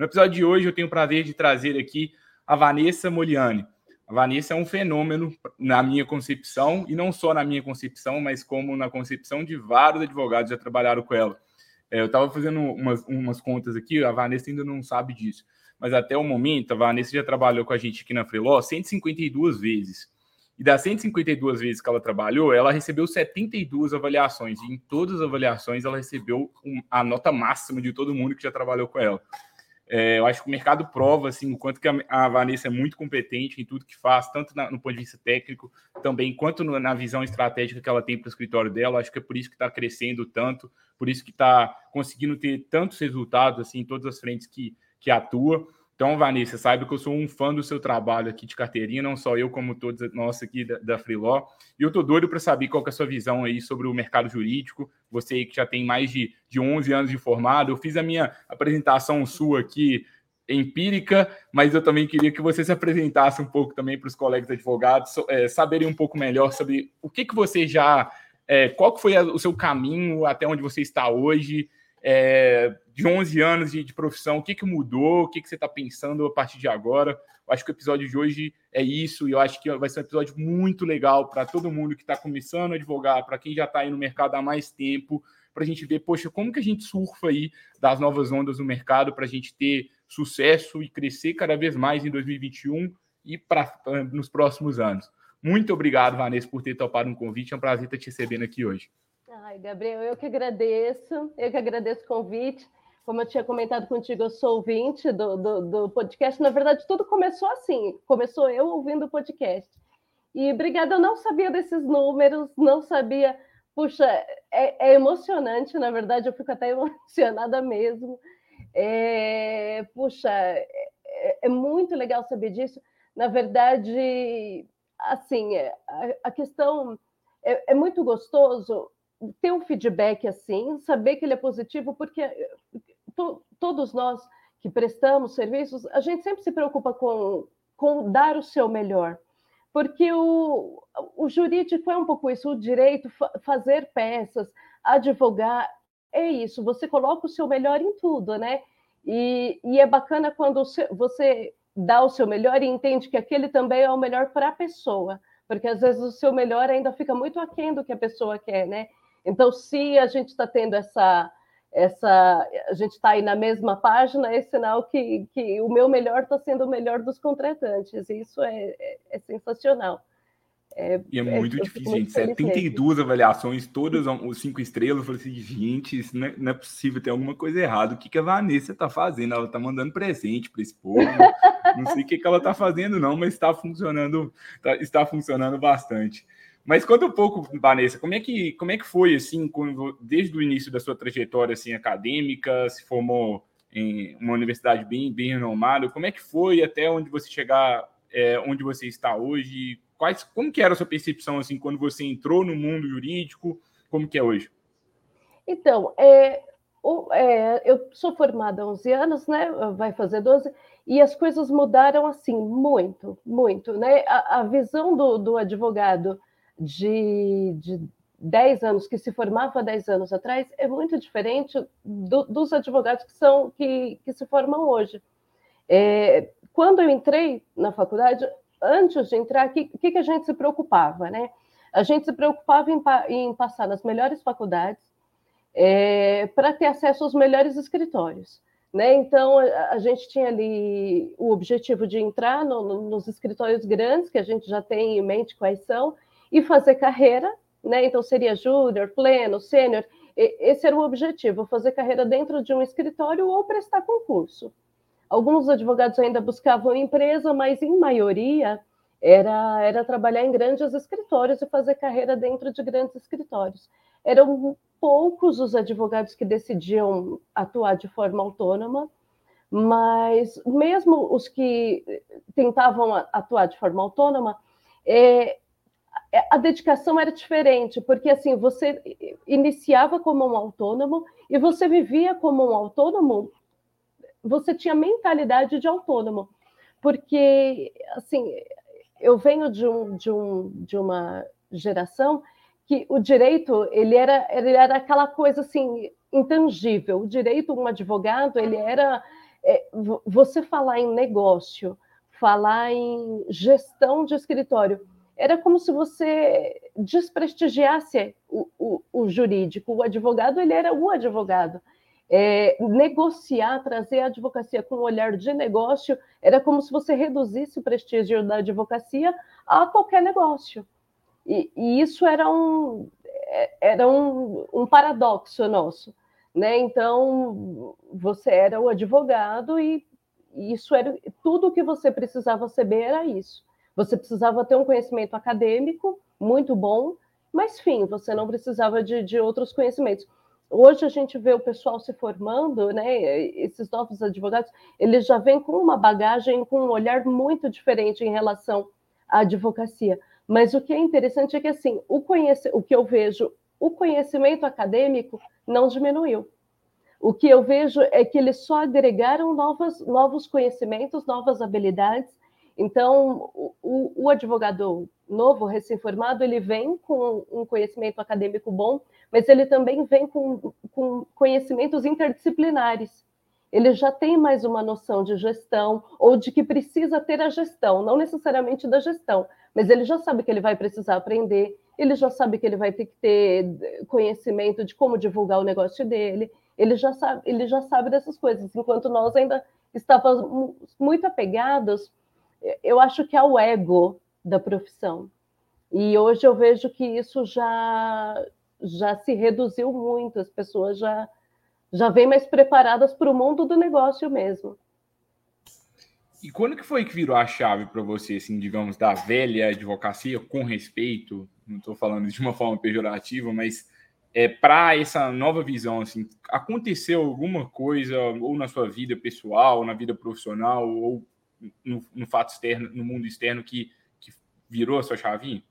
No episódio de hoje, eu tenho o prazer de trazer aqui a Vanessa Moliani. A Vanessa é um fenômeno na minha concepção, e não só na minha concepção, mas como na concepção de vários advogados que já trabalharam com ela. É, eu estava fazendo umas, umas contas aqui, a Vanessa ainda não sabe disso, mas até o momento, a Vanessa já trabalhou com a gente aqui na Freeló 152 vezes. E das 152 vezes que ela trabalhou, ela recebeu 72 avaliações. E em todas as avaliações, ela recebeu a nota máxima de todo mundo que já trabalhou com ela. É, eu acho que o mercado prova assim, o quanto que a, a Vanessa é muito competente em tudo que faz, tanto na, no ponto de vista técnico, também quanto no, na visão estratégica que ela tem para o escritório dela. Acho que é por isso que está crescendo tanto, por isso que está conseguindo ter tantos resultados assim, em todas as frentes que, que atua. Então, Vanessa, saiba que eu sou um fã do seu trabalho aqui de carteirinha, não só eu, como todos nós aqui da, da Freeló. E eu tô doido para saber qual é a sua visão aí sobre o mercado jurídico. Você aí que já tem mais de, de 11 anos de formado. Eu fiz a minha apresentação sua aqui empírica, mas eu também queria que você se apresentasse um pouco também para os colegas advogados, é, saberem um pouco melhor sobre o que, que você já... É, qual que foi o seu caminho até onde você está hoje, é, de 11 anos de, de, profissão, o que, que mudou, o que, que você está pensando a partir de agora. Eu acho que o episódio de hoje é isso, e eu acho que vai ser um episódio muito legal para todo mundo que está começando a advogar, para quem já está aí no mercado há mais tempo, para a gente ver, poxa, como que a gente surfa aí das novas ondas no mercado para a gente ter sucesso e crescer cada vez mais em 2021 e para nos próximos anos. Muito obrigado, Vanessa, por ter topado um convite. É um prazer estar te recebendo aqui hoje. Ai, Gabriel, eu que agradeço, eu que agradeço o convite. Como eu tinha comentado contigo, eu sou ouvinte do, do, do podcast. Na verdade, tudo começou assim, começou eu ouvindo o podcast. E obrigada, eu não sabia desses números, não sabia. Puxa, é, é emocionante, na verdade, eu fico até emocionada mesmo. É, puxa, é, é, muito legal saber disso. Na verdade, assim, é, a, a questão é, é muito gostoso ter um feedback assim, saber que ele é positivo, porque to, todos nós que prestamos serviços, a gente sempre se preocupa com, com dar o seu melhor, porque o, o jurídico é um pouco isso, o direito, fazer peças, advogar, é isso, você coloca o seu melhor em tudo, né? E, e é bacana quando você dá o seu melhor e entende que aquele também é o melhor para a pessoa, porque às vezes o seu melhor ainda fica muito aquém do que a pessoa quer, né? Então, se a gente está tendo essa, essa, a gente está aí na mesma página, é sinal que, que o meu melhor está sendo o melhor dos contratantes. Isso é, é, é sensacional. É, e é, é muito difícil, muito gente. 72 mesmo. avaliações, todas os cinco estrelas. Eu falei assim, gente, isso não é, não é possível, tem alguma coisa errada. O que, que a Vanessa está fazendo? Ela está mandando presente para esse povo. não sei o que, que ela está fazendo, não, mas está funcionando, tá, está funcionando bastante. Mas conta um pouco, Vanessa, como é que, como é que foi, assim, quando, desde o início da sua trajetória assim, acadêmica, se formou em uma universidade bem, bem renomada, como é que foi até onde você chegar, é, onde você está hoje? Quais, como que era a sua percepção, assim, quando você entrou no mundo jurídico? Como que é hoje? Então, é, o, é, eu sou formada há 11 anos, né? Vai fazer 12, e as coisas mudaram assim muito, muito, né? A, a visão do, do advogado de, de 10 anos, que se formava 10 anos atrás, é muito diferente do, dos advogados que, são, que, que se formam hoje. É, quando eu entrei na faculdade, antes de entrar, o que, que, a gente se preocupava? Né? A gente se preocupava em, em passar nas melhores faculdades é, para ter acesso aos melhores escritórios. Né? Então, a, a, gente tinha ali o objetivo de entrar no, no, nos escritórios grandes, que a gente já tem em mente quais são, e fazer carreira, né? Então seria júnior, pleno, sênior. Esse era o objetivo, fazer carreira dentro de um escritório ou prestar concurso. Alguns advogados ainda buscavam empresa, mas em maioria era, era trabalhar em grandes escritórios e fazer carreira dentro de grandes escritórios. Eram poucos os advogados que decidiam atuar de forma autônoma, mas mesmo os que tentavam atuar de forma autônoma, é, a dedicação era diferente, porque assim você iniciava como um autônomo e você vivia como um autônomo, você tinha mentalidade de autônomo, porque assim eu venho de, um, de, um, de uma geração que o direito ele era ele era aquela coisa assim intangível. O direito, um advogado, ele era é, você falar em negócio, falar em gestão de escritório era como se você desprestigiasse o, o, o jurídico. O advogado, ele era o advogado. É, negociar, trazer a advocacia com um olhar de negócio, era como se você reduzisse o prestígio da advocacia a qualquer negócio. E, e isso era um, era um, um paradoxo nosso. Né? Então, você era o advogado e isso era tudo o que você precisava saber era isso. Você precisava ter um conhecimento acadêmico muito bom, mas, enfim, você não precisava de, de outros conhecimentos. Hoje a gente vê o pessoal se formando, né? Esses novos advogados, eles já vêm com uma bagagem, com um olhar muito diferente em relação à advocacia. Mas o que é interessante é que, assim, o, conhece... o que eu vejo, o conhecimento acadêmico não diminuiu. O que eu vejo é que eles só agregaram novas, novos conhecimentos, novas habilidades, então, o, o advogado novo, recém-formado, ele vem com um conhecimento acadêmico bom, mas ele também vem com, com conhecimentos interdisciplinares. Ele já tem mais uma noção de gestão ou de que precisa ter a gestão, não necessariamente da gestão, mas ele já sabe que ele vai precisar aprender, ele já sabe que ele vai ter que ter conhecimento de como divulgar o negócio dele, ele já sabe, ele já sabe dessas coisas, enquanto nós ainda estávamos muito apegados eu acho que é o ego da profissão. E hoje eu vejo que isso já, já se reduziu muito, as pessoas já, já vêm mais preparadas para o mundo do negócio mesmo. E quando que foi que virou a chave para você, assim, digamos, da velha advocacia, com respeito, não estou falando de uma forma pejorativa, mas é, para essa nova visão, assim, aconteceu alguma coisa, ou na sua vida pessoal, na vida profissional, ou no, no fato externo, no mundo externo que, que virou a sua chavinha?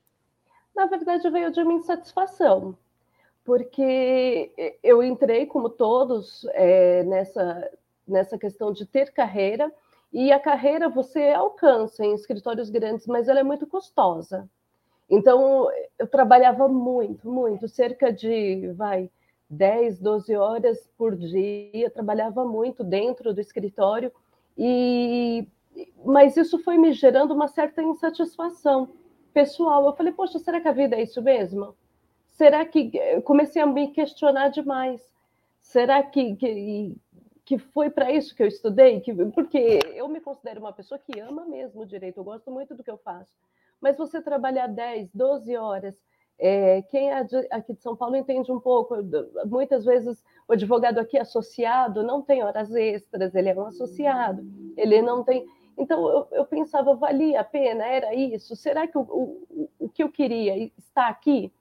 Na verdade, veio de uma insatisfação, porque eu entrei, como todos, é, nessa, nessa questão de ter carreira, e a carreira você alcança em escritórios grandes, mas ela é muito custosa. Então, eu trabalhava muito, muito, cerca de, vai, 10, 12 horas por dia, trabalhava muito dentro do escritório, e mas isso foi me gerando uma certa insatisfação pessoal. Eu falei, poxa, será que a vida é isso mesmo? Será que eu comecei a me questionar demais? Será que, que, que foi para isso que eu estudei? Que, porque eu me considero uma pessoa que ama mesmo o direito, eu gosto muito do que eu faço. Mas você trabalhar 10, 12 horas, é, quem é aqui de São Paulo entende um pouco. Muitas vezes o advogado aqui associado não tem horas extras, ele é um associado, ele não tem. Então, eu, eu, pensava, valia a pena? Era isso? Será que o, o, o que eu queria está aqui?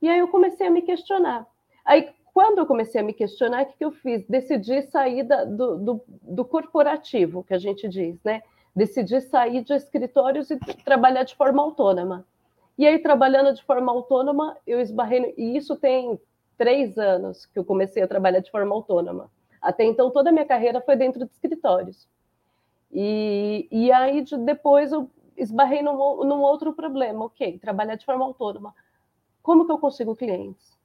E aí eu comecei a me questionar. Aí, quando eu comecei a me questionar, o que, que eu fiz? Decidi sair da, do, do, do, corporativo, que a gente diz, né? Decidi sair de escritórios e trabalhar de forma autônoma. E aí, trabalhando de forma autônoma, eu esbarrei... E isso tem três anos que eu comecei a trabalhar de forma autônoma. Até então, toda a minha carreira foi dentro de escritórios. E, e aí depois eu esbarrei num, num outro problema. Ok, trabalhar de forma autônoma. Como que eu consigo clientes?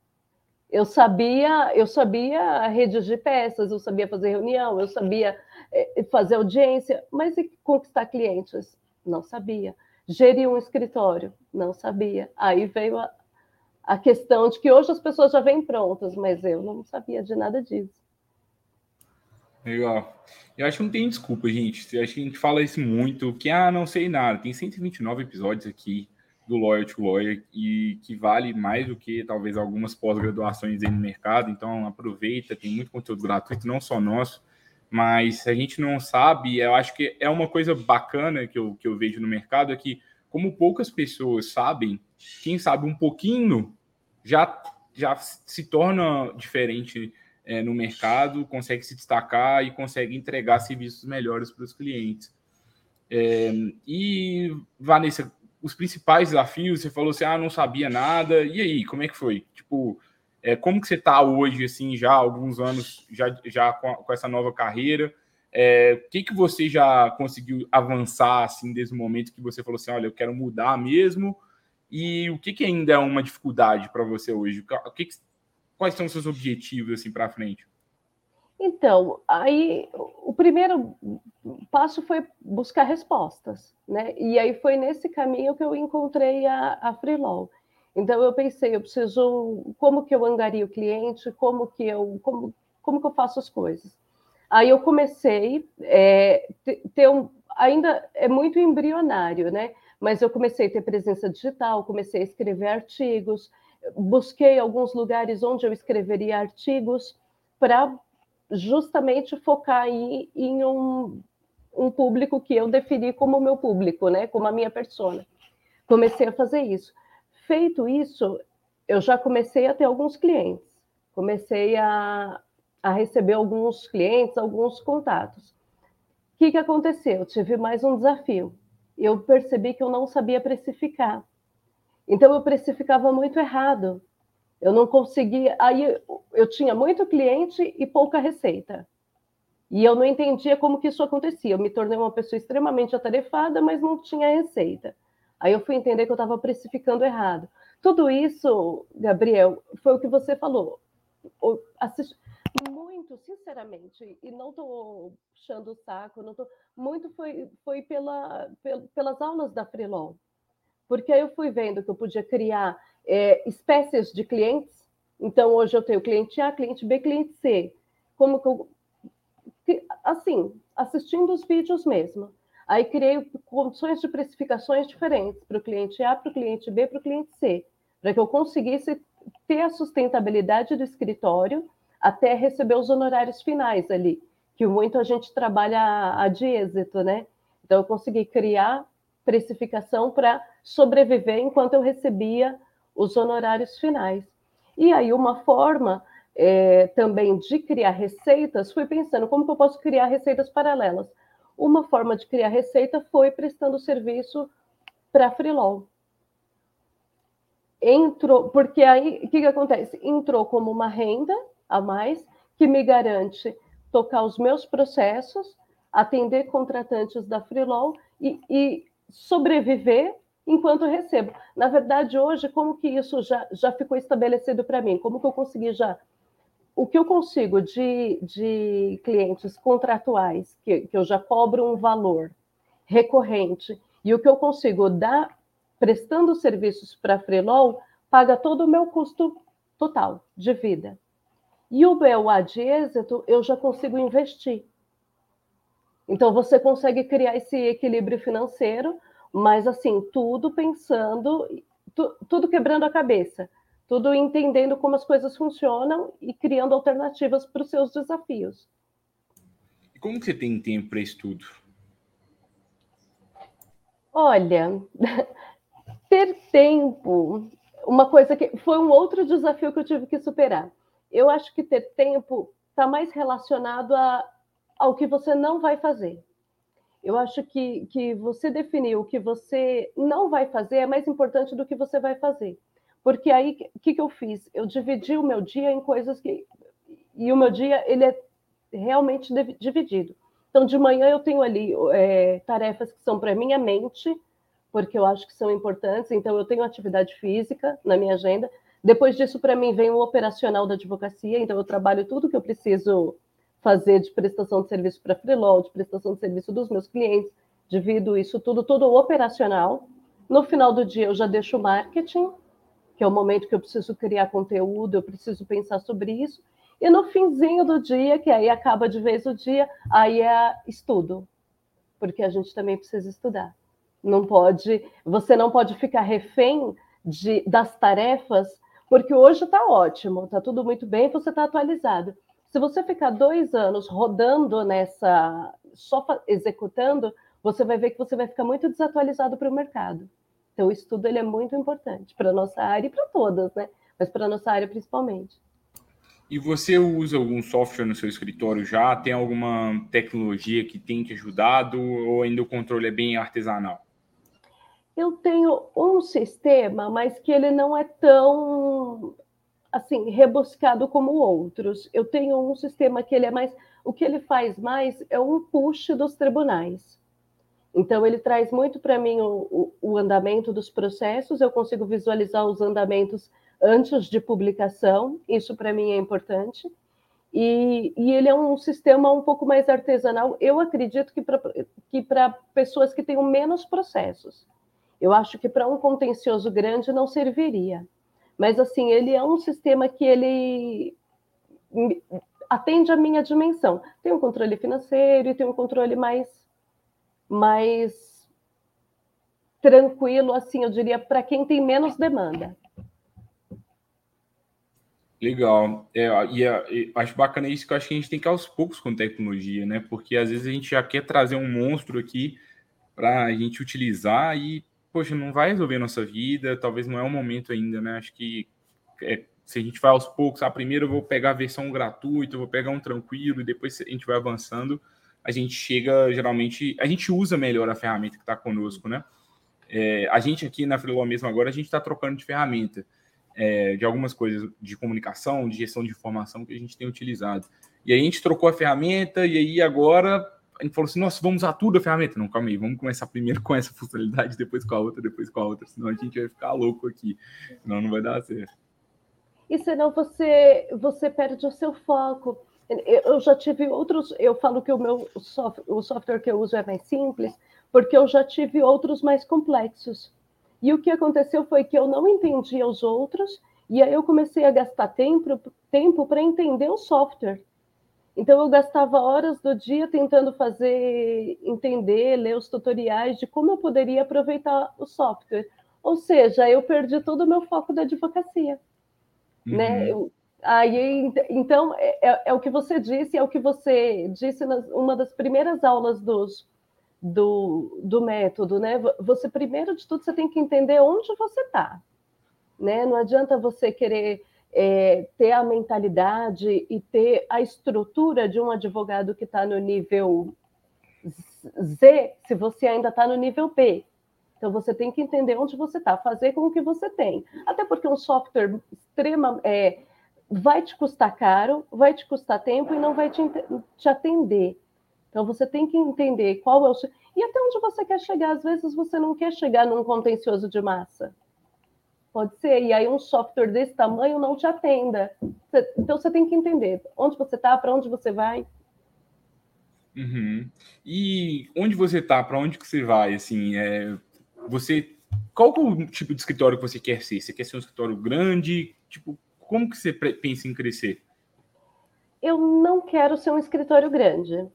Eu sabia, eu sabia redigir peças, eu sabia fazer reunião, eu sabia é, fazer audiência, mas e conquistar clientes? Não sabia. Gerir um escritório? Não sabia. Aí veio a, a questão de que hoje as pessoas já vêm prontas, mas eu não sabia de nada disso. Legal. Eu acho que não tem desculpa, gente. Eu acho que a gente fala isso muito, que, ah, não sei nada. Tem 129 episódios aqui do Lawyer to Lawyer e que vale mais do que talvez algumas pós-graduações aí no mercado. Então, aproveita, tem muito conteúdo gratuito, não só nosso, mas se a gente não sabe, eu acho que é uma coisa bacana que eu, que eu vejo no mercado é que, como poucas pessoas sabem, quem sabe um pouquinho já, já se torna diferente é, no mercado, consegue se destacar e consegue entregar serviços melhores para os clientes. É, e, Vanessa, os principais desafios, você falou assim, ah, não sabia nada, e aí, como é que foi? Tipo, é, como que você está hoje, assim, já alguns anos, já, já com, com essa nova carreira? É, o que, que você já conseguiu avançar, assim, desde o momento que você falou assim, olha, eu quero mudar mesmo, e o que, que ainda é uma dificuldade para você hoje? O que, que Quais são os seus objetivos assim para frente? Então, aí o primeiro passo foi buscar respostas, né? E aí foi nesse caminho que eu encontrei a, a Freelaw. Então eu pensei, eu preciso, como que eu angario o cliente, como que eu, como, como que eu faço as coisas. Aí eu comecei é, ter um, ainda é muito embrionário, né? Mas eu comecei a ter presença digital, comecei a escrever artigos, busquei alguns lugares onde eu escreveria artigos para justamente focar em, em um, um, público que eu defini como meu público, né? Como a minha persona. Comecei a fazer isso. Feito isso, eu já comecei a ter alguns clientes. Comecei a, a receber alguns clientes, alguns contatos. O que, que aconteceu? Eu tive mais um desafio. Eu percebi que eu não sabia precificar. Então eu precificava muito errado. Eu não conseguia. Aí eu tinha muito cliente e pouca receita. E eu não entendia como que isso acontecia. Eu me tornei uma pessoa extremamente atarefada, mas não tinha receita. Aí eu fui entender que eu estava precificando errado. Tudo isso, Gabriel, foi o que você falou. Muito, sinceramente, e não estou puxando o saco, não tô, muito foi, foi pela, pelas aulas da Freelon porque aí eu fui vendo que eu podia criar é, espécies de clientes. Então, hoje eu tenho cliente A, cliente B, cliente C. Como que eu. Assim, assistindo os vídeos mesmo. Aí criei condições de precificações diferentes para o cliente A, para o cliente B, para o cliente C, para que eu conseguisse ter a sustentabilidade do escritório até receber os honorários finais ali, que muito a gente trabalha a de êxito, né? Então, eu consegui criar precificação para sobreviver enquanto eu recebia os honorários finais. E aí, uma forma é, também de criar receitas, fui pensando como que eu posso criar receitas paralelas. Uma forma de criar receita foi prestando serviço para freelon. Entrou, porque aí o que, que acontece? Entrou como uma renda a mais que me garante tocar os meus processos, atender contratantes da freelon e, e sobreviver enquanto recebo. Na verdade, hoje, como que isso já, já ficou estabelecido para mim? Como que eu consegui já. O que eu consigo de, de clientes contratuais, que, que eu já cobro um valor recorrente, e o que eu consigo dar prestando serviços para a Freelol, paga todo o meu custo total de vida. E o BOA de êxito, eu já consigo investir. Então, você consegue criar esse equilíbrio financeiro, mas assim, tudo pensando, tu, tudo quebrando a cabeça, tudo entendendo como as coisas funcionam e criando alternativas para os seus desafios. E como que você tem tempo para isso tudo? Olha, ter tempo, uma coisa que foi um outro desafio que eu tive que superar. Eu acho que ter tempo está mais relacionado a ao que você não vai fazer. Eu acho que, que você definir o que você não vai fazer é mais importante do que você vai fazer. Porque aí, o que, que eu fiz? Eu dividi o meu dia em coisas que... E o meu dia, ele é realmente dividido. Então, de manhã eu tenho ali é, tarefas que são para minha mente, porque eu acho que são importantes. Então, eu tenho atividade física na minha agenda. Depois disso, para mim, vem o operacional da advocacia. Então, eu trabalho tudo que eu preciso fazer de prestação de serviço para freelance, de prestação de serviço dos meus clientes, divido isso tudo, todo operacional. No final do dia, eu já deixo o marketing, que é o momento que eu preciso criar conteúdo, eu preciso pensar sobre isso. E no finzinho do dia, que aí acaba de vez o dia, aí é estudo, porque a gente também precisa estudar. Não pode, você não pode ficar refém de, das tarefas, porque hoje está ótimo, está tudo muito bem, você está atualizado. Se você ficar dois anos rodando nessa, só executando, você vai ver que você vai ficar muito desatualizado para o mercado. Então, o estudo ele é muito importante para a nossa área e para todas, né? Mas para a nossa área principalmente. E você usa algum software no seu escritório já? Tem alguma tecnologia que tem te ajudado ou ainda o controle é bem artesanal? Eu tenho um sistema, mas que ele não é tão assim rebuscado como outros. Eu tenho um sistema que ele é mais, o que ele faz mais é um push dos tribunais. Então ele traz muito para mim o, o, o andamento dos processos. Eu consigo visualizar os andamentos antes de publicação. Isso para mim é importante. E, e, ele é um sistema um pouco mais artesanal. Eu acredito que para pessoas que tenham menos processos. Eu acho que para um contencioso grande não serviria. Mas assim, ele é um sistema que ele atende a minha dimensão. Tem um controle financeiro e tem um controle mais mais tranquilo, assim, eu diria, para quem tem menos demanda. Legal. É, e, é, e, acho bacana isso que eu acho que a gente tem que ir aos poucos com tecnologia, né? Porque às vezes a gente já quer trazer um monstro aqui para a gente utilizar e poxa, não vai resolver nossa vida, talvez não é o momento ainda, né? Acho que é, se a gente vai aos poucos, ah, primeiro eu vou pegar a versão gratuita, vou pegar um tranquilo, e depois a gente vai avançando, a gente chega, geralmente, a gente usa melhor a ferramenta que está conosco, né? É, a gente aqui na Freeló mesmo agora, a gente está trocando de ferramenta, é, de algumas coisas de comunicação, de gestão de informação que a gente tem utilizado. E aí a gente trocou a ferramenta, e aí agora a gente falou assim, nossa, vamos usar tudo a ferramenta. Não, calma aí, vamos começar primeiro com essa funcionalidade, depois com a outra, depois com a outra, senão a gente vai ficar louco aqui, senão não vai dar certo. E senão você, você perde o seu foco. Eu já tive outros, eu falo que o meu o software que eu uso é mais simples, porque eu já tive outros mais complexos. E o que aconteceu foi que eu não entendia os outros, e aí eu comecei a gastar tempo tempo para entender o software. Então eu gastava horas do dia tentando fazer, entender, ler os tutoriais de como eu poderia aproveitar o software. Ou seja, eu perdi todo o meu foco da advocacia. Né? Uhum. Né? Eu, aí, então, é, é, é, o que você disse, é o que você disse nas uma das primeiras aulas dos, do, do método, né? Você, primeiro de tudo, você tem que entender onde você está. Né? Não adianta você querer é, ter a mentalidade e ter a estrutura de um advogado que está no nível Z, se você ainda está no nível B. Então você tem que entender onde você está, fazer com o que você tem. Até porque um software extrema é, vai te custar caro, vai te custar tempo e não vai te, te atender. Então você tem que entender qual é o. E até onde você quer chegar. Às vezes você não quer chegar num contencioso de massa. Pode ser, e aí um software desse tamanho não te atenda. Então você tem que entender onde você está, para onde você vai. Uhum. E onde você está, para onde que você vai? Assim, é, você, qual é o tipo de escritório que você quer ser? Você quer ser um escritório grande? Tipo, como que você pensa em crescer? Eu não quero ser um escritório grande.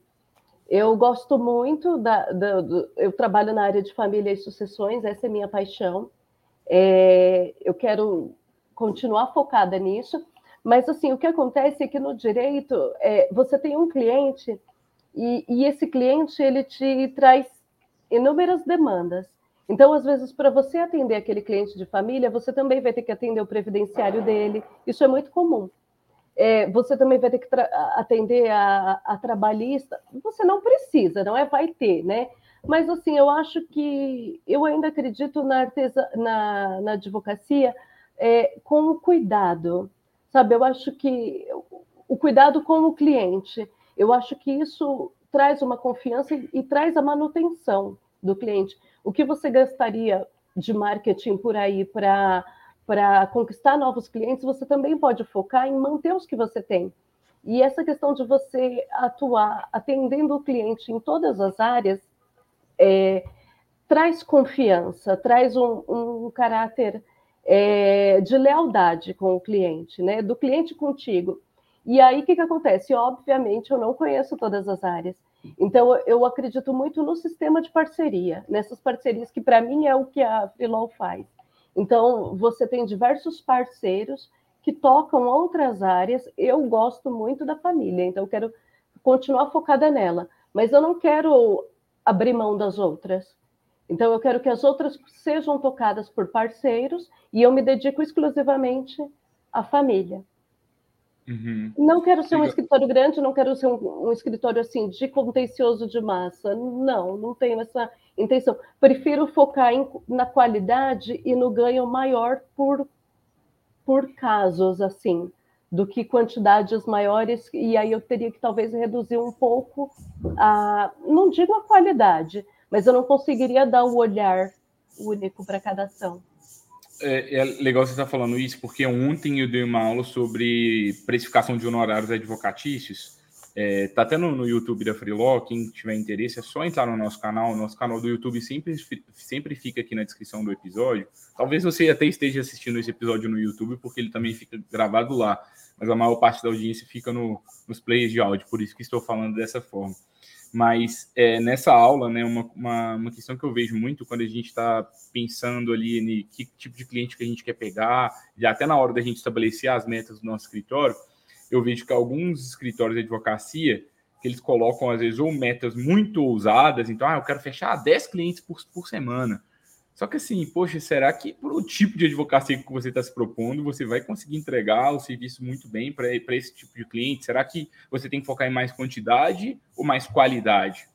Eu gosto muito da, da do, eu trabalho na área de família e sucessões, essa é minha paixão. É, eu quero continuar focada nisso, mas assim, o que acontece é que no direito é, você tem um cliente e, e, esse cliente ele te traz inúmeras demandas. Então, às vezes, para você atender aquele cliente de família, você também vai ter que atender o previdenciário dele. Isso é muito comum. É, você também vai ter que atender a, a, trabalhista. Você não precisa, não é? Vai ter, né? Mas, assim, eu acho que eu ainda acredito na, artesa, na, na advocacia é, com o cuidado, sabe? Eu acho que o cuidado com o cliente, eu acho que isso traz uma confiança e, e traz a manutenção do cliente. O que você gastaria de marketing por aí para para conquistar novos clientes, você também pode focar em manter os que você tem. E essa questão de você atuar atendendo o cliente em todas as áreas, é, traz confiança, traz um, um caráter é, de lealdade com o cliente, né? Do cliente contigo. E aí, o que, que acontece? Obviamente, eu não conheço todas as áreas. Então, eu acredito muito no sistema de parceria, nessas parcerias que, para mim, é o que a Freelaw faz. Então, você tem diversos parceiros que tocam outras áreas. Eu gosto muito da família, então, eu quero continuar focada nela. Mas eu não quero abrir mão das outras. Então, eu quero que as outras sejam tocadas por parceiros e eu me dedico exclusivamente à família. Uhum. Não quero ser um escritório grande, não quero ser um, um, escritório assim de contencioso de massa. Não, não tenho essa intenção. Prefiro focar em, na qualidade e no ganho maior por, por casos assim do que quantidades maiores, e aí eu teria que talvez reduzir um pouco a, não digo a qualidade, mas eu não conseguiria dar o olhar único para cada ação. É, é, legal você estar falando isso, porque ontem eu dei uma aula sobre precificação de honorários advocatícios. É, tá até no, no, YouTube da Freeló, quem tiver interesse é só entrar no nosso canal. Nosso canal do YouTube sempre, sempre fica aqui na descrição do episódio. Talvez você até esteja assistindo esse episódio no YouTube, porque ele também fica gravado lá. Mas a maior parte da audiência fica no, nos players de áudio, por isso que estou falando dessa forma. Mas é, nessa aula, né, uma, uma, uma, questão que eu vejo muito quando a gente está pensando ali em que tipo de cliente que a gente quer pegar, já até na hora da gente estabelecer as metas do nosso escritório, eu vejo que alguns escritórios de advocacia, que eles colocam, às vezes, ou metas muito ousadas, então, ah, eu quero fechar 10 clientes por, por semana. Só que assim, poxa, será que para o tipo de advocacia que você está se propondo, você vai conseguir entregar o serviço muito bem para esse tipo de cliente? Será que você tem que focar em mais quantidade ou mais qualidade?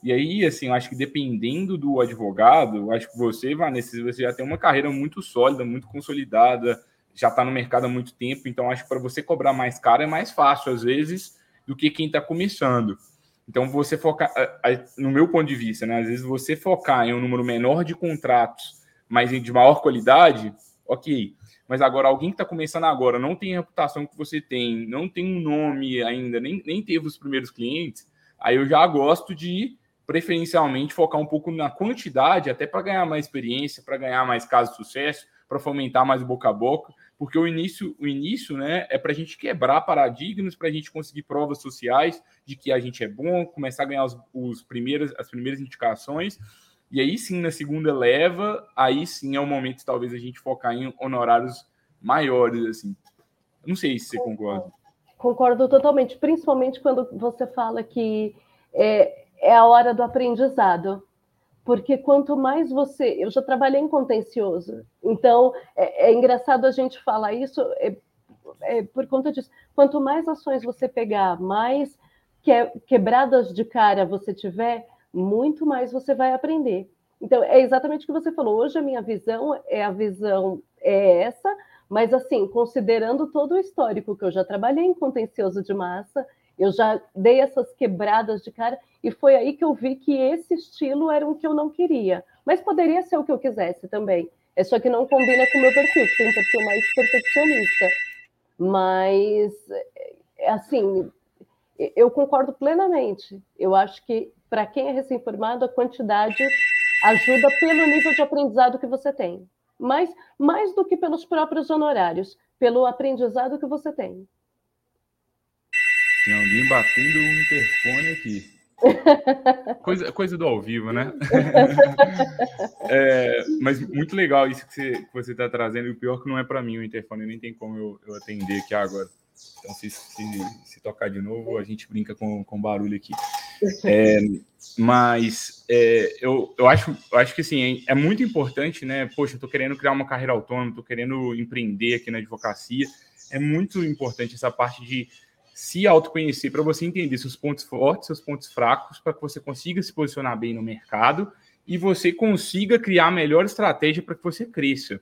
E aí, assim, eu acho que dependendo do advogado, acho que você, Vanessa, você já tem uma carreira muito sólida, muito consolidada, já está no mercado há muito tempo, então acho que para você cobrar mais caro é mais fácil, às vezes, do que quem está começando. Então, você focar, no meu ponto de vista, né? Às vezes você focar em um número menor de contratos, mas de maior qualidade, ok. Mas agora, alguém que está começando agora, não tem a reputação que você tem, não tem um nome ainda, nem, nem teve os primeiros clientes, aí eu já gosto de preferencialmente focar um pouco na quantidade, até para ganhar mais experiência, para ganhar mais casos de sucesso, para fomentar mais o boca a boca, porque o início, o início né, é para a gente quebrar paradigmas, para a gente conseguir provas sociais de que a gente é bom, começar a ganhar os, os primeiras, as primeiras indicações, e aí sim, na segunda leva, aí sim é o momento de talvez a gente focar em honorários maiores, assim. Não sei se você concorda. Concordo totalmente, principalmente quando você fala que é, é a hora do aprendizado porque quanto mais você. Eu já trabalhei em contencioso, então é, é engraçado a gente falar isso é, é, por conta disso. Quanto mais ações você pegar, mais que, quebradas de cara você tiver, muito mais você vai aprender. Então, é exatamente o que você falou. Hoje a minha visão é a visão é essa, mas assim, considerando todo o histórico que eu já trabalhei em contencioso de massa, eu já dei essas quebradas de cara e foi aí que eu vi que esse estilo era um que eu não queria. Mas poderia ser o que eu quisesse também. É só que não combina com o meu perfil, que tem um perfil mais perfeccionista. Mas, é, assim, eu concordo plenamente. Eu acho que, para quem é recém-formado, a quantidade ajuda pelo nível de aprendizado que você tem. Mas, mais do que pelos próprios honorários, pelo aprendizado que você tem. Tem alguém batendo o interfone aqui. Coisa, coisa do ao vivo, né? é, mas muito legal isso que você está trazendo. E o pior é que não é para mim o interfone, nem tem como eu, eu, atender aqui agora. Então, se, se, se, tocar de novo, a gente brinca com, com barulho aqui. É, mas é, eu, eu, acho, eu acho que assim, é, é muito importante, né? Poxa, eu estou querendo criar uma carreira autônoma, estou querendo empreender aqui na advocacia. É muito importante essa parte de se autoconhecer para você entender seus pontos fortes, seus pontos fracos, para que você consiga se posicionar bem no mercado e você consiga criar a melhor estratégia para que você cresça.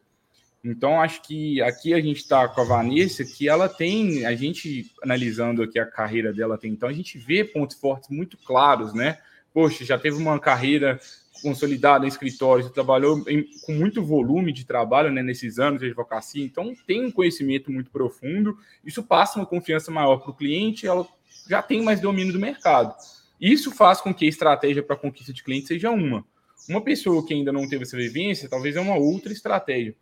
Então, acho que aqui a gente está com a Vanessa, que ela tem, a gente analisando aqui a carreira dela até então, a gente vê pontos fortes muito claros, né? Poxa, já teve uma carreira consolidada em escritório, você trabalhou em, com muito volume de trabalho né, nesses anos de advocacia, então tem um conhecimento muito profundo, isso passa uma confiança maior para o cliente, ela já tem mais domínio do mercado. Isso faz com que a estratégia para conquista de cliente seja uma. Uma pessoa que ainda não teve essa vivência, talvez é uma outra estratégia.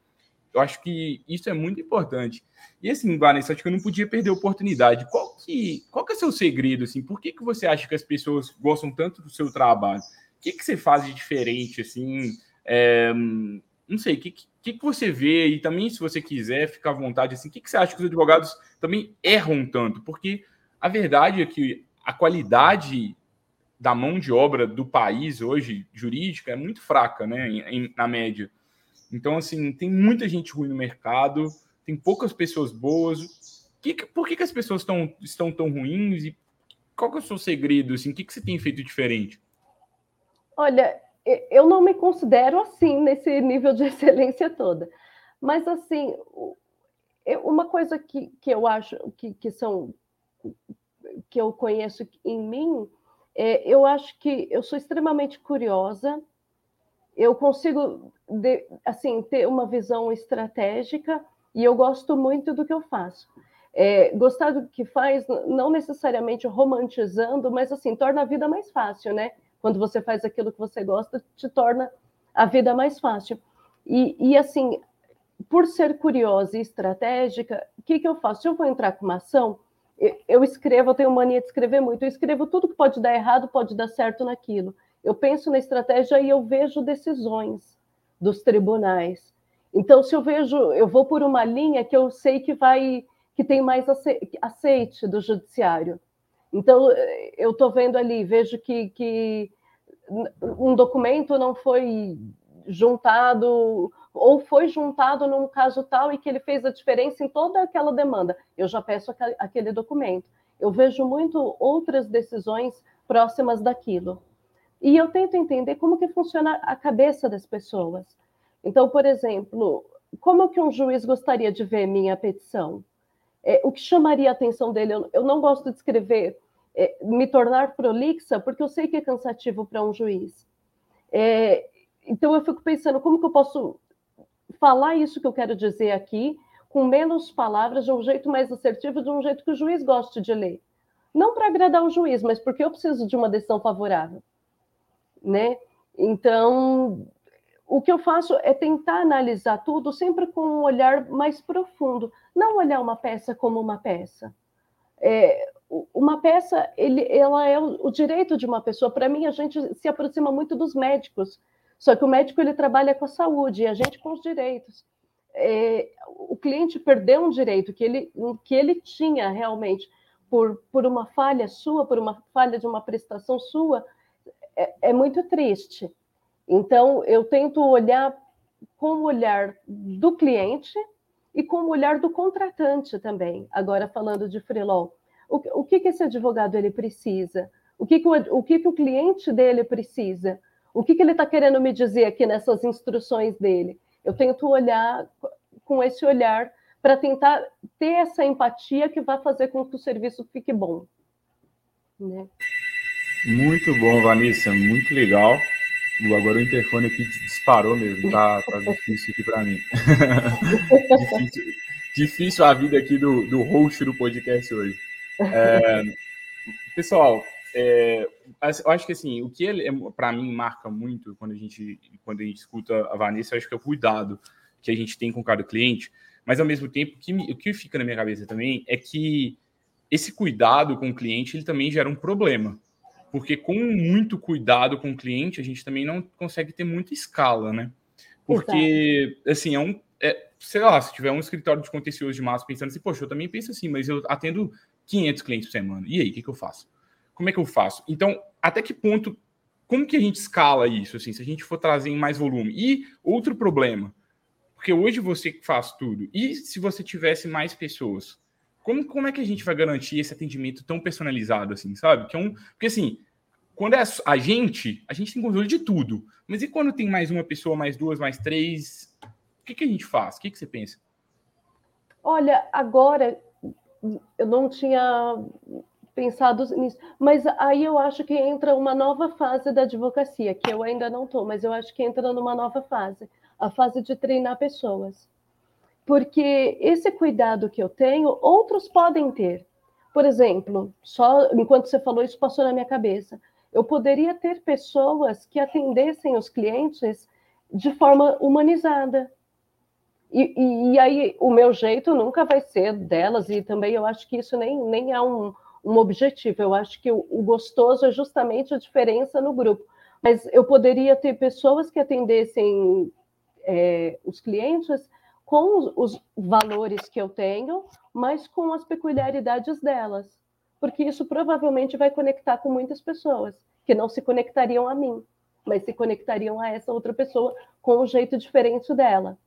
Eu acho que isso é muito importante. E assim, Vanessa, acho que eu não podia perder a oportunidade. Qual que, qual que é o seu segredo? Assim? Por que, que você acha que as pessoas gostam tanto do seu trabalho? O que, que você faz de diferente, assim? É, não sei, o que, que, que você vê? E também, se você quiser, fica à vontade, assim, o que, que você acha que os advogados também erram tanto? Porque a verdade é que a qualidade da mão de obra do país hoje, jurídica, é muito fraca, né, em, na média. Então, assim, tem muita gente ruim no mercado, tem poucas pessoas boas. que, por que, que as pessoas tão, estão tão ruins e qual que é o seu segredo? Assim, o que, que você tem feito diferente? Olha, eu não me considero assim nesse nível de excelência toda, mas assim, uma coisa que, que eu acho que, que são que eu conheço em mim, é, eu acho que eu sou extremamente curiosa, eu consigo de, assim ter uma visão estratégica e eu gosto muito do que eu faço. É, gostar do que faz, não necessariamente romantizando, mas assim, torna a vida mais fácil, né? Quando você faz aquilo que você gosta, te torna a vida mais fácil. E, e assim, por ser curiosa e estratégica, o que, que eu faço? Se eu vou entrar com uma ação, eu, eu escrevo, eu tenho mania de escrever muito, eu escrevo tudo que pode dar errado, pode dar certo naquilo. Eu penso na estratégia e eu vejo decisões dos tribunais. Então, se eu vejo, eu vou por uma linha que eu sei que vai que tem mais aceite do judiciário. Então, eu estou vendo ali, vejo que, que um documento não foi juntado, ou foi juntado num caso tal e que ele fez a diferença em toda aquela demanda. Eu já peço aquele documento. Eu vejo muito outras decisões próximas daquilo. E eu tento entender como que funciona a cabeça das pessoas. Então, por exemplo, como que um juiz gostaria de ver minha petição? é, o que chamaria a atenção dele? Eu, eu não gosto de escrever é, me tornar prolixa, porque eu sei que é cansativo para um juiz. É, então eu fico pensando como que eu posso falar isso que eu quero dizer aqui com menos palavras, de um jeito mais assertivo, de um jeito que o juiz goste de ler. Não para agradar o juiz, mas porque eu preciso de uma decisão favorável, né? Então, o que eu faço é tentar analisar tudo sempre com um olhar mais profundo, não olhar uma peça como uma peça. É, uma peça, ele, ela é o, direito de uma pessoa. Para mim, a gente se aproxima muito dos médicos, só que o médico ele trabalha com a saúde e a gente com os direitos. É, o cliente perdeu um direito que ele, que ele tinha realmente por, por uma falha sua, por uma falha de uma prestação sua, é, é muito triste. Então, eu tento olhar com o olhar do cliente e com o olhar do contratante também. Agora, falando de freelance, o, o que, que esse advogado ele precisa? O que, que, o, o, que, que o cliente dele precisa? O que, que ele está querendo me dizer aqui nessas instruções dele? Eu tento olhar com esse olhar para tentar ter essa empatia que vai fazer com que o serviço fique bom. Né? Muito bom, Vanessa, muito legal. Agora o interfone aqui disparou mesmo, tá, tá difícil aqui para mim. difícil, difícil, a vida aqui do, do host do podcast hoje. É, pessoal, é, eu acho que assim, o que é, para mim marca muito quando a gente quando a gente escuta a Vanessa, eu acho que é o cuidado que a gente tem com cada cliente, mas ao mesmo tempo que o que fica na minha cabeça também é que esse cuidado com o cliente ele também gera um problema porque com muito cuidado com o cliente, a gente também não consegue ter muita escala, né? Porque, Exato. assim, é um. É, sei lá, se tiver um escritório de contencioso de massa pensando assim, poxa, eu também penso assim, mas eu atendo 500 clientes por semana. E aí, o que, que eu faço? Como é que eu faço? Então, até que ponto. Como que a gente escala isso, assim, se a gente for trazer em mais volume? E outro problema, porque hoje você faz tudo. E se você tivesse mais pessoas? Como, como é que a gente vai garantir esse atendimento tão personalizado assim, sabe? Que é um, porque assim, quando é a gente, a gente tem controle de tudo. Mas e quando tem mais uma pessoa, mais duas, mais três? O que, que a gente faz? O que, que você pensa? Olha, agora eu não tinha pensado nisso, mas aí eu acho que entra uma nova fase da advocacia, que eu ainda não estou, mas eu acho que entra numa nova fase, a fase de treinar pessoas porque esse cuidado que eu tenho, outros podem ter. Por exemplo, só enquanto você falou, isso passou na minha cabeça. Eu poderia ter pessoas que atendessem os clientes de forma humanizada. E, e, e, aí, o meu jeito nunca vai ser delas, e também eu acho que isso nem, nem é um, um objetivo. Eu acho que o, o gostoso é justamente a diferença no grupo. Mas eu poderia ter pessoas que atendessem é, os clientes com os valores que eu tenho, mas com as peculiaridades delas, porque isso provavelmente vai conectar com muitas pessoas que não se conectariam a mim, mas se conectariam a essa outra pessoa com um jeito diferente dela.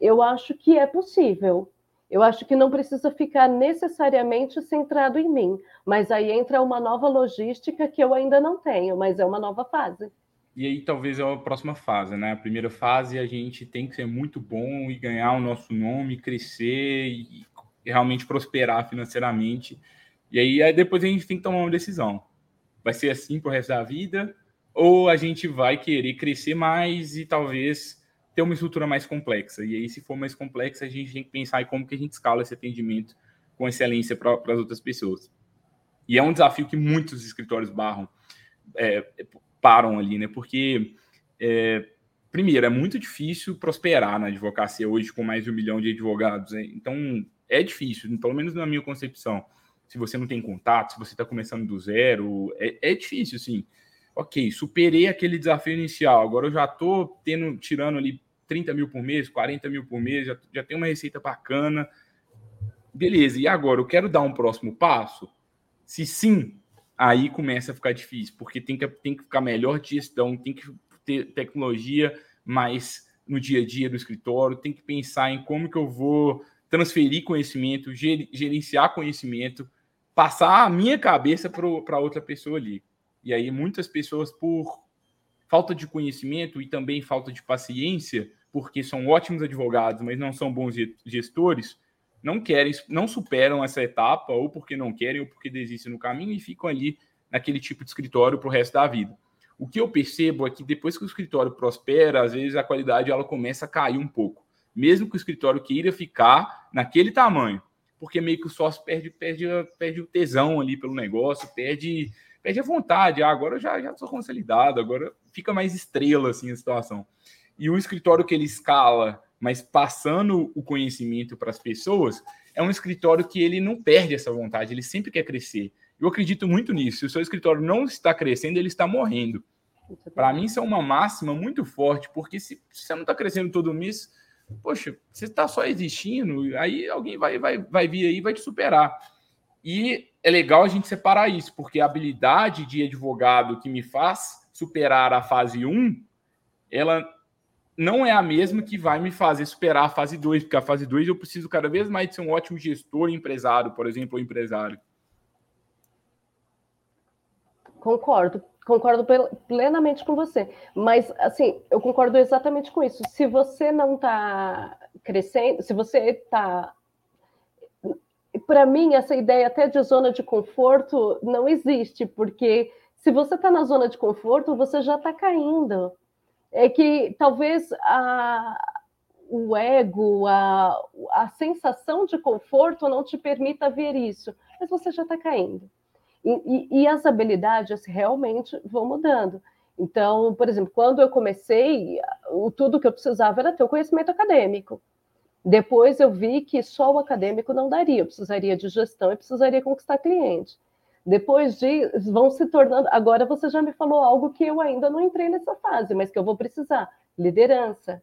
Eu acho que é possível. Eu acho que não precisa ficar necessariamente centrado em mim, mas aí entra uma nova logística que eu ainda não tenho, mas é uma nova fase. E aí talvez é a próxima fase, né? A primeira fase a gente tem que ser muito bom e ganhar o nosso nome, crescer e realmente prosperar financeiramente. E aí, depois a gente tem que tomar uma decisão. Vai ser assim pro resto da vida ou a gente vai querer crescer mais e talvez ter uma estrutura mais complexa. E aí, se for mais complexa, a gente tem que pensar em como que a gente escala esse atendimento com excelência para as outras pessoas. E é um desafio que muitos escritórios barram, é, param ali, né? Porque, é, primeiro, é muito difícil prosperar na advocacia hoje com mais de um milhão de advogados. Né? Então, é difícil, pelo menos na minha concepção. Se você não tem contato, se você está começando do zero, é, é difícil, sim. Ok, superei aquele desafio inicial, agora eu já estou tendo, tirando ali 30 mil por mês, 40 mil por mês, já, já tem uma receita bacana. Beleza, e agora eu quero dar um próximo passo? Se sim, aí começa a ficar difícil, porque tem que, tem que ficar melhor de gestão, tem que ter tecnologia mais no dia a dia do escritório, tem que pensar em como que eu vou transferir conhecimento, gerenciar conhecimento, passar a minha cabeça para outra pessoa ali. E aí muitas pessoas, por falta de conhecimento e também falta de paciência, porque são ótimos advogados, mas não são bons gestores, não querem, não superam essa etapa, ou porque não querem, ou porque desistem no caminho e ficam ali naquele tipo de escritório para o resto da vida. O que eu percebo é que depois que o escritório prospera, às vezes a qualidade ela começa a cair um pouco, mesmo que o escritório queira ficar naquele tamanho, porque meio que o sócio perde, perde, perde o tesão ali pelo negócio, perde perde a vontade. Ah, agora eu já, já sou consolidado, agora fica mais estrela assim a situação. E o escritório que ele escala, mas passando o conhecimento para as pessoas, é um escritório que ele não perde essa vontade, ele sempre quer crescer. Eu acredito muito nisso. Se o seu escritório não está crescendo, ele está morrendo. Para mim, isso é uma máxima muito forte, porque se, se você não está crescendo todo mês, poxa, você está só existindo, aí alguém vai, vai, vai vir aí e vai te superar. E é legal a gente separar isso, porque a habilidade de advogado que me faz superar a fase 1, ela não é a mesma que vai me fazer superar a fase 2, porque a fase 2 eu preciso cada vez mais de ser um ótimo gestor, empresário, por exemplo, ou empresário. Concordo, concordo plenamente com você. Mas, assim, eu concordo exatamente com isso. Se você não está crescendo, se você está para mim, essa ideia até de zona de conforto não existe, porque se você está na zona de conforto, você já está caindo. É que talvez a, o ego, a, a sensação de conforto não te permita ver isso, mas você já está caindo. E, e, e, as habilidades realmente vão mudando. Então, por exemplo, quando eu comecei, tudo que eu precisava era ter o conhecimento acadêmico. Depois eu vi que só o acadêmico não daria, eu precisaria de gestão e precisaria conquistar cliente. Depois de vão se tornando. Agora você já me falou algo que eu ainda não entrei nessa fase, mas que eu vou precisar: liderança.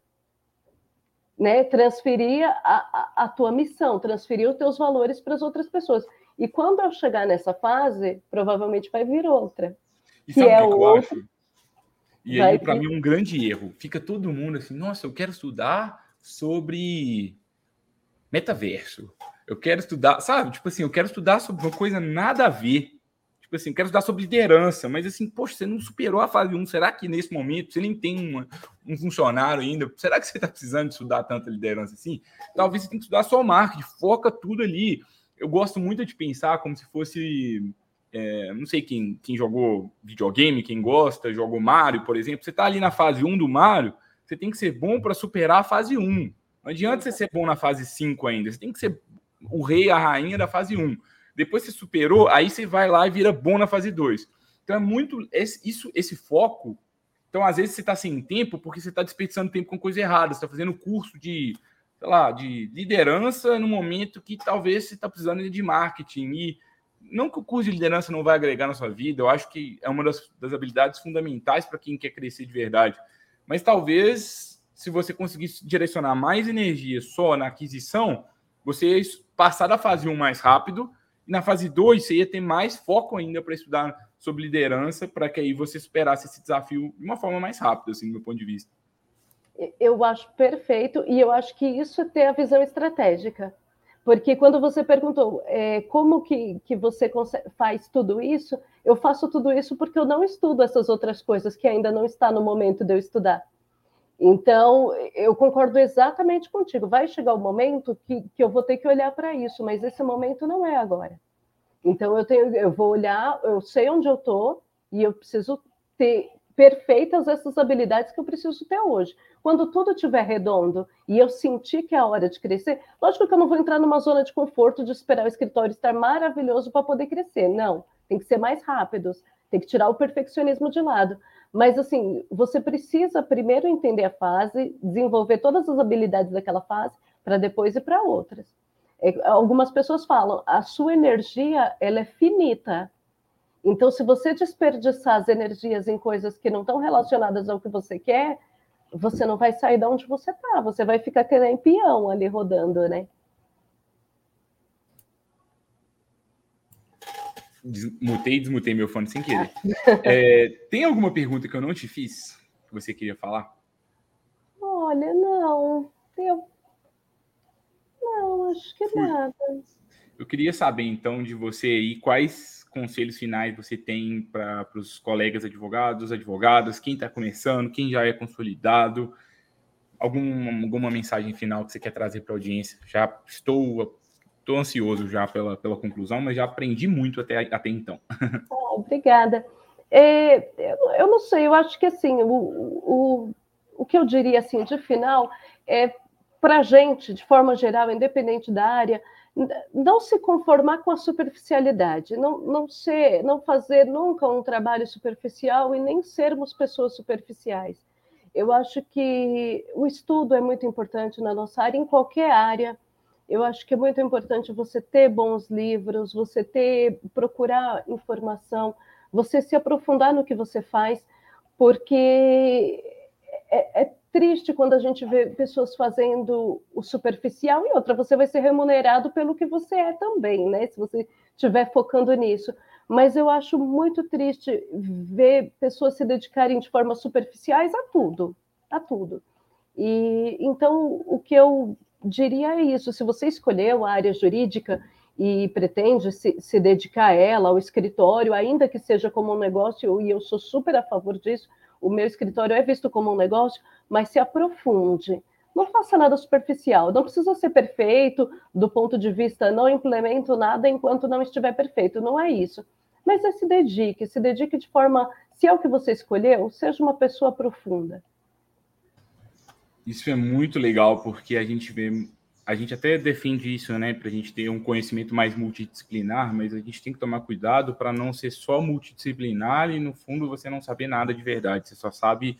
Né? Transferir a, a, a tua missão, transferir os teus valores para as outras pessoas. E quando eu chegar nessa fase, provavelmente vai vir outra. E que é outro. Acho? E aí, para mim, um grande erro. Fica todo mundo assim, nossa, eu quero estudar sobre metaverso. Eu quero estudar, sabe? Tipo assim, eu quero estudar sobre uma coisa nada a ver. Tipo assim, eu quero estudar sobre liderança, mas assim, poxa, você não superou a fase 1. Será que nesse momento você nem tem uma, um funcionário ainda? Será que você está precisando de estudar tanta liderança assim? Talvez você tenha que estudar só marketing, foca tudo ali. Eu gosto muito de pensar como se fosse. É, não sei quem, quem jogou videogame, quem gosta, jogou Mario, por exemplo. Você está ali na fase 1 do Mario, você tem que ser bom para superar a fase 1. Não adianta você ser bom na fase 5 ainda. Você tem que ser o rei, a rainha da fase 1. Depois você superou, aí você vai lá e vira bom na fase 2. Então é muito esse, isso, esse foco. Então, às vezes, você está sem tempo porque você está desperdiçando tempo com coisa errada. Você está fazendo curso de, sei lá, de liderança no momento que talvez você está precisando de marketing. E não que o curso de liderança não vai agregar na sua vida, eu acho que é uma das, das habilidades fundamentais para quem quer crescer de verdade. Mas talvez, se você conseguisse direcionar mais energia só na aquisição, você passar da fase 1 mais rápido, e na fase 2 você ia ter mais foco ainda para estudar sobre liderança, para que aí você superasse esse desafio de uma forma mais rápida, assim, do meu ponto de vista. Eu acho perfeito, e eu acho que isso é ter a visão estratégica. Porque quando você perguntou é, como que, que você faz tudo isso, eu faço tudo isso porque eu não estudo essas outras coisas que ainda não está no momento de eu estudar. Então, eu concordo exatamente contigo. Vai chegar o momento que, que eu vou ter que olhar para isso, mas esse momento não é agora. Então, eu, tenho, eu vou olhar, eu sei onde eu estou e eu preciso ter perfeitas essas habilidades que eu preciso ter hoje. Quando tudo estiver redondo e eu sentir que é a hora de crescer, lógico que eu não vou entrar numa zona de conforto de esperar o escritório estar maravilhoso para poder crescer. Não, tem que ser mais rápidos, tem que tirar o perfeccionismo de lado. Mas, assim, você precisa primeiro entender a fase, desenvolver todas as habilidades daquela fase, para depois ir para outras. É, algumas pessoas falam, a sua energia, ela é finita. Então, se você desperdiçar as energias em coisas que não estão relacionadas ao que você quer, você não vai sair de onde você está, você vai ficar que nem peão ali rodando, né? Mutei e desmutei meu fone sem querer. É, tem alguma pergunta que eu não te fiz que você queria falar? Olha, não. Eu... Não, acho que Fui. nada. Eu queria saber, então, de você aí, quais conselhos finais você tem para os colegas advogados, advogadas, quem está começando, quem já é consolidado? Alguma, alguma mensagem final que você quer trazer para a audiência? Já estou, estou ansioso já pela, pela conclusão, mas já aprendi muito até, até então. Oh, obrigada. É, eu não sei, eu acho que assim, o, o, o que eu diria assim de final é para a gente, de forma geral, independente da área, não se conformar com a superficialidade, não, não, ser, não fazer nunca um trabalho superficial e nem sermos pessoas superficiais. Eu acho que o estudo é muito importante na nossa área, em qualquer área. Eu acho que é muito importante você ter bons livros, você ter procurar informação, você se aprofundar no que você faz, porque é, é triste quando a gente vê pessoas fazendo o superficial e outra, você vai ser remunerado pelo que você é também, né? Se você estiver focando nisso. Mas eu acho muito triste ver pessoas se dedicarem de forma superficiais a tudo, a tudo. E então o que eu diria isso: se você escolheu a área jurídica e pretende se, se dedicar a ela, ao escritório, ainda que seja como um negócio, e eu sou super a favor disso, o meu escritório é visto como um negócio, mas se aprofunde. Não faça nada superficial, não precisa ser perfeito do ponto de vista, não implemento nada enquanto não estiver perfeito, não é isso. Mas é se dedique, se dedique de forma, se é o que você escolheu, seja uma pessoa profunda. Isso é muito legal, porque a gente vê a gente até defende isso, né, para a gente ter um conhecimento mais multidisciplinar, mas a gente tem que tomar cuidado para não ser só multidisciplinar e no fundo você não saber nada de verdade, você só sabe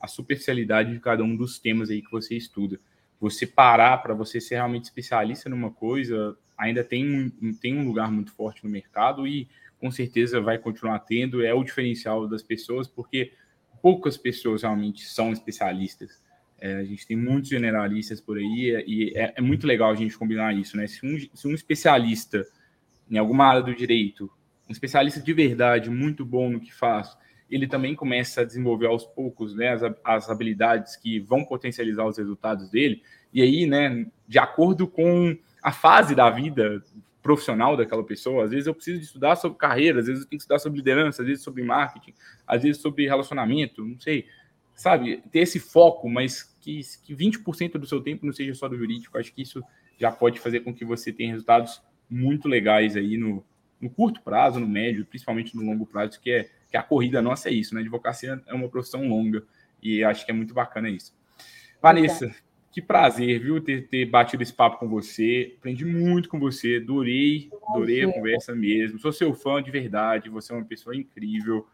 a superficialidade de cada um dos temas aí que você estuda. Você parar para você ser realmente especialista numa coisa, ainda tem um, tem um lugar muito forte no mercado e com certeza vai continuar tendo, é o diferencial das pessoas, porque poucas pessoas realmente são especialistas. É, a gente tem muitos generalistas por aí e é, é, muito legal a gente combinar isso, né? Se um, se um especialista em alguma área do direito, um especialista de verdade, muito bom no que faz, ele também começa a desenvolver aos poucos né, as, as habilidades que vão potencializar os resultados dele. E aí, né, de acordo com a fase da vida profissional daquela pessoa, às vezes eu preciso estudar sobre carreira, às vezes eu tenho que estudar sobre liderança, às vezes sobre marketing, às vezes sobre relacionamento, não sei sabe, ter esse foco, mas que, que 20% do seu tempo não seja só do jurídico. Acho que isso já pode fazer com que você tenha resultados muito legais aí no, no curto prazo, no médio, principalmente no longo prazo, que é que a corrida nossa é isso, né? Advocacia é uma profissão longa e acho que é muito bacana isso. Vanessa, que prazer, viu, ter, ter batido esse papo com você. Aprendi muito com você, adorei, adorei a conversa mesmo. Sou seu fã de verdade, você é uma pessoa incrível.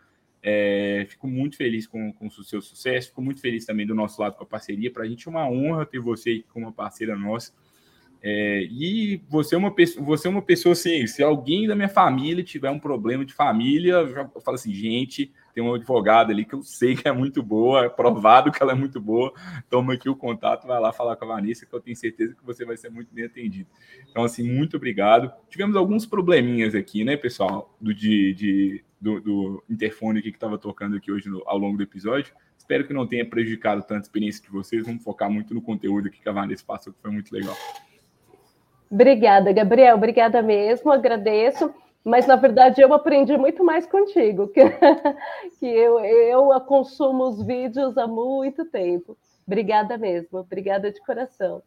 É, fico muito feliz com, com o seu sucesso, fico muito feliz também do nosso lado com a parceria. Para a gente é uma honra ter você como uma parceira nossa. É, e você é uma pessoa, você é uma pessoa assim, se alguém da minha família tiver um problema de família, eu falo assim, gente, tem uma advogada ali que eu sei que é muito boa, é provado que ela é muito boa. Toma aqui o contato, vai lá falar com a Vanessa, que eu tenho certeza que você vai ser muito bem atendido. Então, assim, muito obrigado. Tivemos alguns probleminhas aqui, né, pessoal, do, de, de do, do, interfone que estava tocando aqui hoje no, ao longo do episódio. Espero que não tenha prejudicado tanto a experiência de vocês. Vamos focar muito no conteúdo aqui que a Vanessa passou, que foi muito legal. Obrigada, Gabriel. Obrigada mesmo. Agradeço. Mas, na verdade, eu aprendi muito mais contigo, que, que eu, eu consumo os vídeos há muito tempo. Obrigada mesmo. Obrigada de coração.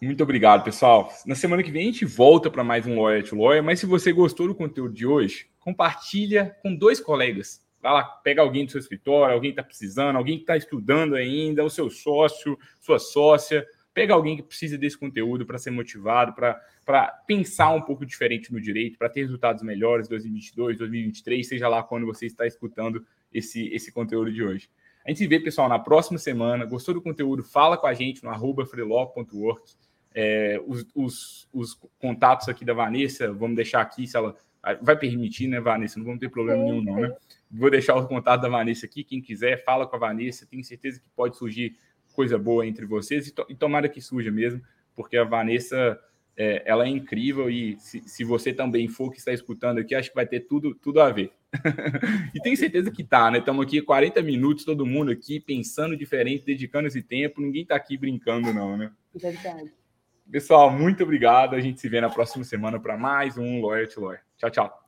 Muito obrigado, pessoal. Na semana que vem a gente volta para mais um Lawyer to Lawyer, mas se você gostou do conteúdo de hoje, compartilha com dois colegas. Vai lá, pega alguém do seu escritório, alguém que está precisando, alguém que está estudando ainda, o seu sócio, sua sócia. Pega alguém que precisa desse conteúdo para ser motivado, para pensar um pouco diferente no direito, para ter resultados melhores 2022, 2023, seja lá quando você está escutando esse, esse conteúdo de hoje. A gente se vê, pessoal, na próxima semana. Gostou do conteúdo? Fala com a gente no arroba. É, os, os, os, contatos aqui da Vanessa, vamos deixar aqui, se ela vai permitir, né, Vanessa? Não vamos ter problema nenhum, não, né? Vou deixar o contato da Vanessa aqui. Quem quiser, fala com a Vanessa. Tenho certeza que pode surgir coisa boa entre vocês e, to e tomara que surja mesmo, porque a Vanessa é, ela é incrível e se, se, você também for que está escutando aqui, acho que vai ter tudo, tudo a ver. e tenho certeza que tá, né? Estamos aqui 40 minutos, todo mundo aqui pensando diferente, dedicando esse tempo. Ninguém está aqui brincando, não, né? Verdade. Pessoal, muito obrigado. A gente se vê na próxima semana para mais um Lawyer to Lawyer. Tchau, tchau.